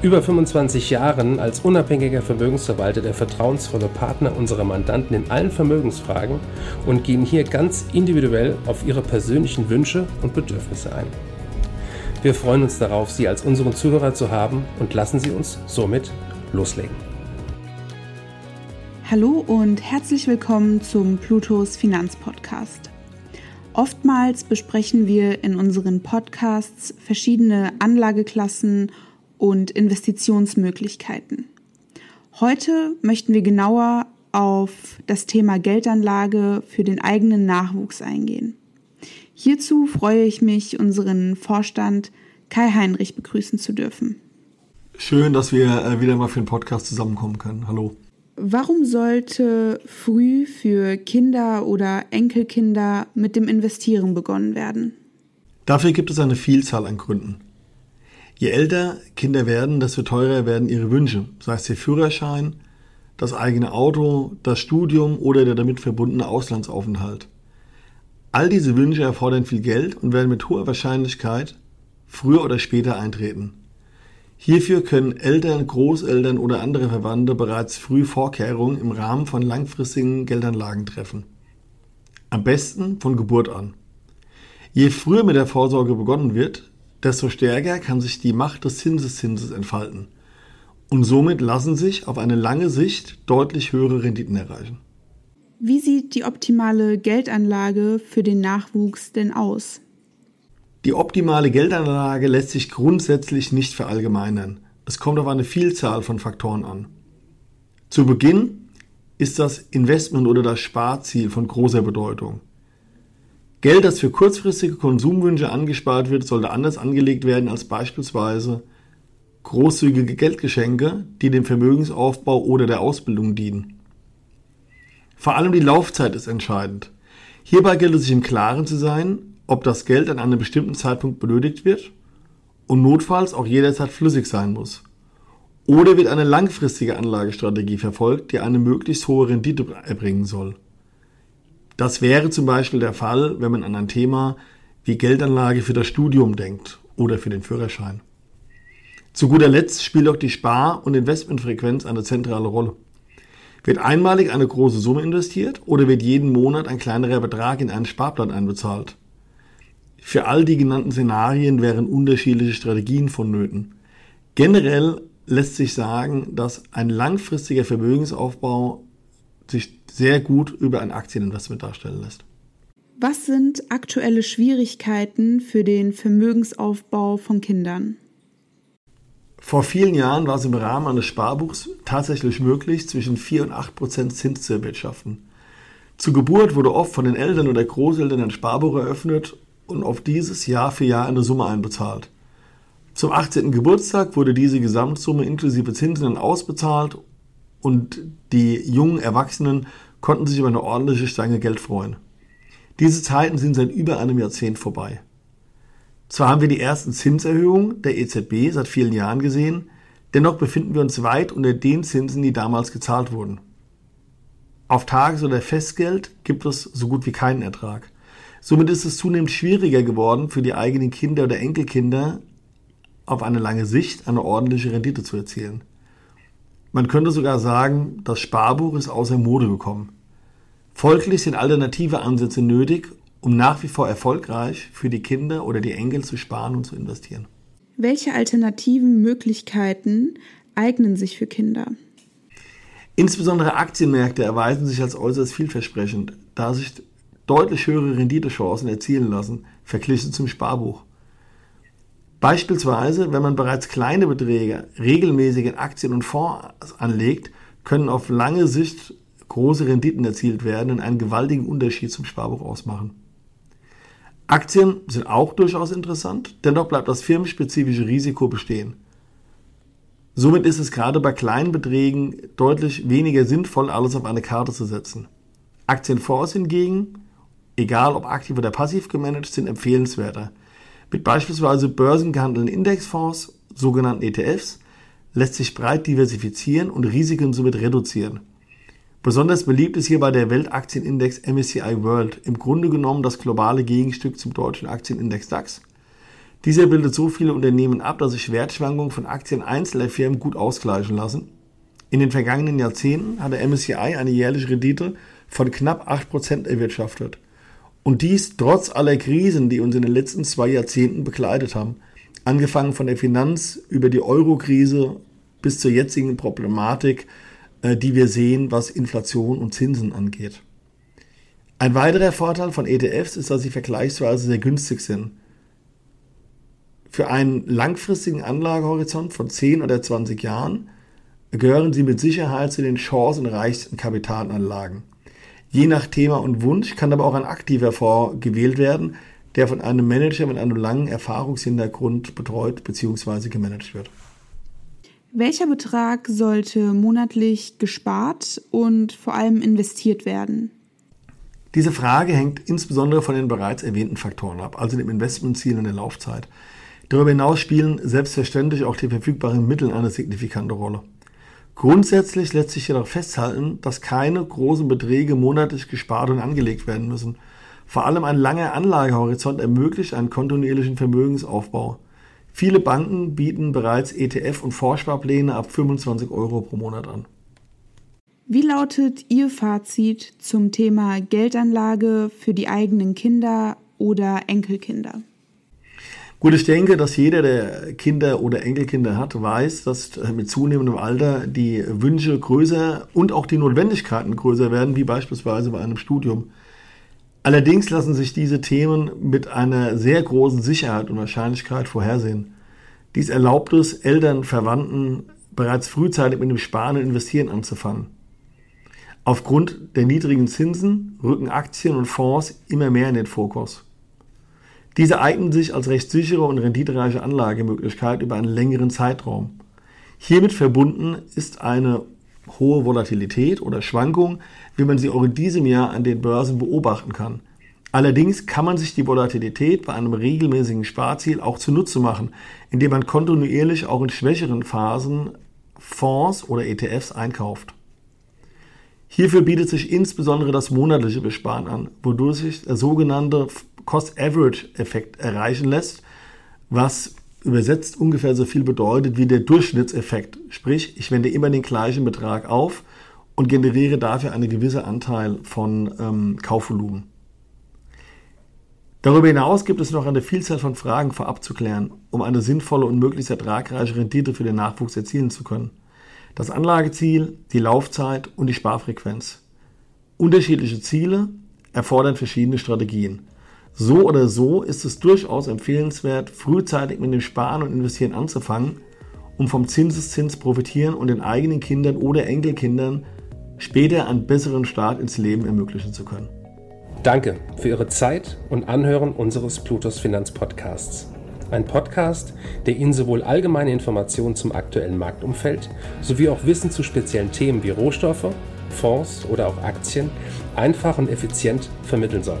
über 25 Jahren als unabhängiger Vermögensverwalter der vertrauensvolle Partner unserer Mandanten in allen Vermögensfragen und gehen hier ganz individuell auf ihre persönlichen Wünsche und Bedürfnisse ein. Wir freuen uns darauf, Sie als unseren Zuhörer zu haben und lassen Sie uns somit loslegen. Hallo und herzlich willkommen zum Plutos Finanzpodcast. Oftmals besprechen wir in unseren Podcasts verschiedene Anlageklassen und Investitionsmöglichkeiten. Heute möchten wir genauer auf das Thema Geldanlage für den eigenen Nachwuchs eingehen. Hierzu freue ich mich, unseren Vorstand Kai Heinrich begrüßen zu dürfen. Schön, dass wir äh, wieder mal für den Podcast zusammenkommen können. Hallo. Warum sollte früh für Kinder oder Enkelkinder mit dem Investieren begonnen werden? Dafür gibt es eine Vielzahl an Gründen. Je älter Kinder werden, desto teurer werden ihre Wünsche, sei es der Führerschein, das eigene Auto, das Studium oder der damit verbundene Auslandsaufenthalt. All diese Wünsche erfordern viel Geld und werden mit hoher Wahrscheinlichkeit früher oder später eintreten. Hierfür können Eltern, Großeltern oder andere Verwandte bereits früh Vorkehrungen im Rahmen von langfristigen Geldanlagen treffen. Am besten von Geburt an. Je früher mit der Vorsorge begonnen wird, desto stärker kann sich die Macht des Zinseszinses entfalten. Und somit lassen sich auf eine lange Sicht deutlich höhere Renditen erreichen. Wie sieht die optimale Geldanlage für den Nachwuchs denn aus? Die optimale Geldanlage lässt sich grundsätzlich nicht verallgemeinern. Es kommt auf eine Vielzahl von Faktoren an. Zu Beginn ist das Investment oder das Sparziel von großer Bedeutung. Geld, das für kurzfristige Konsumwünsche angespart wird, sollte anders angelegt werden als beispielsweise großzügige Geldgeschenke, die dem Vermögensaufbau oder der Ausbildung dienen. Vor allem die Laufzeit ist entscheidend. Hierbei gilt es sich im Klaren zu sein, ob das Geld an einem bestimmten Zeitpunkt benötigt wird und notfalls auch jederzeit flüssig sein muss. Oder wird eine langfristige Anlagestrategie verfolgt, die eine möglichst hohe Rendite erbringen soll. Das wäre zum Beispiel der Fall, wenn man an ein Thema wie Geldanlage für das Studium denkt oder für den Führerschein. Zu guter Letzt spielt auch die Spar- und Investmentfrequenz eine zentrale Rolle. Wird einmalig eine große Summe investiert oder wird jeden Monat ein kleinerer Betrag in einen Sparplan einbezahlt? Für all die genannten Szenarien wären unterschiedliche Strategien vonnöten. Generell lässt sich sagen, dass ein langfristiger Vermögensaufbau sich sehr gut über ein Aktieninvestment darstellen lässt. Was sind aktuelle Schwierigkeiten für den Vermögensaufbau von Kindern? Vor vielen Jahren war es im Rahmen eines Sparbuchs tatsächlich möglich, zwischen 4 und 8 Prozent Zins zu erwirtschaften. Zur Geburt wurde oft von den Eltern oder Großeltern ein Sparbuch eröffnet und auf dieses Jahr für Jahr eine Summe einbezahlt. Zum 18. Geburtstag wurde diese Gesamtsumme inklusive Zinsen ausbezahlt und die jungen Erwachsenen konnten sich über eine ordentliche Stange Geld freuen. Diese Zeiten sind seit über einem Jahrzehnt vorbei. Zwar haben wir die ersten Zinserhöhungen der EZB seit vielen Jahren gesehen, dennoch befinden wir uns weit unter den Zinsen, die damals gezahlt wurden. Auf Tages- oder Festgeld gibt es so gut wie keinen Ertrag. Somit ist es zunehmend schwieriger geworden, für die eigenen Kinder oder Enkelkinder auf eine lange Sicht eine ordentliche Rendite zu erzielen. Man könnte sogar sagen, das Sparbuch ist außer Mode gekommen. Folglich sind alternative Ansätze nötig, um nach wie vor erfolgreich für die Kinder oder die Enkel zu sparen und zu investieren. Welche alternativen Möglichkeiten eignen sich für Kinder? Insbesondere Aktienmärkte erweisen sich als äußerst vielversprechend, da sich deutlich höhere Renditechancen erzielen lassen, verglichen zum Sparbuch. Beispielsweise, wenn man bereits kleine Beträge regelmäßig in Aktien und Fonds anlegt, können auf lange Sicht große Renditen erzielt werden und einen gewaltigen Unterschied zum Sparbuch ausmachen. Aktien sind auch durchaus interessant, dennoch bleibt das firmenspezifische Risiko bestehen. Somit ist es gerade bei kleinen Beträgen deutlich weniger sinnvoll, alles auf eine Karte zu setzen. Aktienfonds hingegen, egal ob aktiv oder passiv gemanagt, sind empfehlenswerter. Mit beispielsweise börsengehandelten Indexfonds, sogenannten ETFs, lässt sich breit diversifizieren und Risiken somit reduzieren. Besonders beliebt ist hierbei der Weltaktienindex MSCI World, im Grunde genommen das globale Gegenstück zum deutschen Aktienindex DAX. Dieser bildet so viele Unternehmen ab, dass sich Wertschwankungen von Aktien einzelner Firmen gut ausgleichen lassen. In den vergangenen Jahrzehnten hat der MSCI eine jährliche Rendite von knapp 8% erwirtschaftet. Und dies trotz aller Krisen, die uns in den letzten zwei Jahrzehnten begleitet haben. Angefangen von der Finanz über die Euro-Krise bis zur jetzigen Problematik, äh, die wir sehen, was Inflation und Zinsen angeht. Ein weiterer Vorteil von ETFs ist, dass sie vergleichsweise sehr günstig sind. Für einen langfristigen Anlagehorizont von 10 oder 20 Jahren gehören sie mit Sicherheit zu den chancenreichsten Kapitalanlagen. Je nach Thema und Wunsch kann aber auch ein aktiver Fonds gewählt werden, der von einem Manager mit einem langen Erfahrungshintergrund betreut bzw. gemanagt wird. Welcher Betrag sollte monatlich gespart und vor allem investiert werden? Diese Frage hängt insbesondere von den bereits erwähnten Faktoren ab, also dem Investmentziel und der Laufzeit. Darüber hinaus spielen selbstverständlich auch die verfügbaren Mittel eine signifikante Rolle. Grundsätzlich lässt sich jedoch festhalten, dass keine großen Beträge monatlich gespart und angelegt werden müssen. Vor allem ein langer Anlagehorizont ermöglicht einen kontinuierlichen Vermögensaufbau. Viele Banken bieten bereits ETF- und Vorsparpläne ab 25 Euro pro Monat an. Wie lautet Ihr Fazit zum Thema Geldanlage für die eigenen Kinder oder Enkelkinder? Gut, ich denke, dass jeder, der Kinder oder Enkelkinder hat, weiß, dass mit zunehmendem Alter die Wünsche größer und auch die Notwendigkeiten größer werden, wie beispielsweise bei einem Studium. Allerdings lassen sich diese Themen mit einer sehr großen Sicherheit und Wahrscheinlichkeit vorhersehen. Dies erlaubt es Eltern, Verwandten bereits frühzeitig mit dem Sparen und Investieren anzufangen. Aufgrund der niedrigen Zinsen rücken Aktien und Fonds immer mehr in den Fokus. Diese eignen sich als recht sichere und renditereiche Anlagemöglichkeit über einen längeren Zeitraum. Hiermit verbunden ist eine hohe Volatilität oder Schwankung, wie man sie auch in diesem Jahr an den Börsen beobachten kann. Allerdings kann man sich die Volatilität bei einem regelmäßigen Sparziel auch zunutze machen, indem man kontinuierlich auch in schwächeren Phasen Fonds oder ETFs einkauft. Hierfür bietet sich insbesondere das monatliche Besparen an, wodurch sich der sogenannte Cost-Average-Effekt erreichen lässt, was übersetzt ungefähr so viel bedeutet wie der Durchschnittseffekt. Sprich, ich wende immer den gleichen Betrag auf und generiere dafür einen gewissen Anteil von ähm, Kaufvolumen. Darüber hinaus gibt es noch eine Vielzahl von Fragen vorab zu klären, um eine sinnvolle und möglichst ertragreiche Rendite für den Nachwuchs erzielen zu können. Das Anlageziel, die Laufzeit und die Sparfrequenz. Unterschiedliche Ziele erfordern verschiedene Strategien. So oder so ist es durchaus empfehlenswert, frühzeitig mit dem Sparen und Investieren anzufangen, um vom Zinseszins profitieren und den eigenen Kindern oder Enkelkindern später einen besseren Start ins Leben ermöglichen zu können. Danke für Ihre Zeit und Anhören unseres Plutos Finanzpodcasts. Ein Podcast, der Ihnen sowohl allgemeine Informationen zum aktuellen Marktumfeld sowie auch Wissen zu speziellen Themen wie Rohstoffe, Fonds oder auch Aktien einfach und effizient vermitteln soll.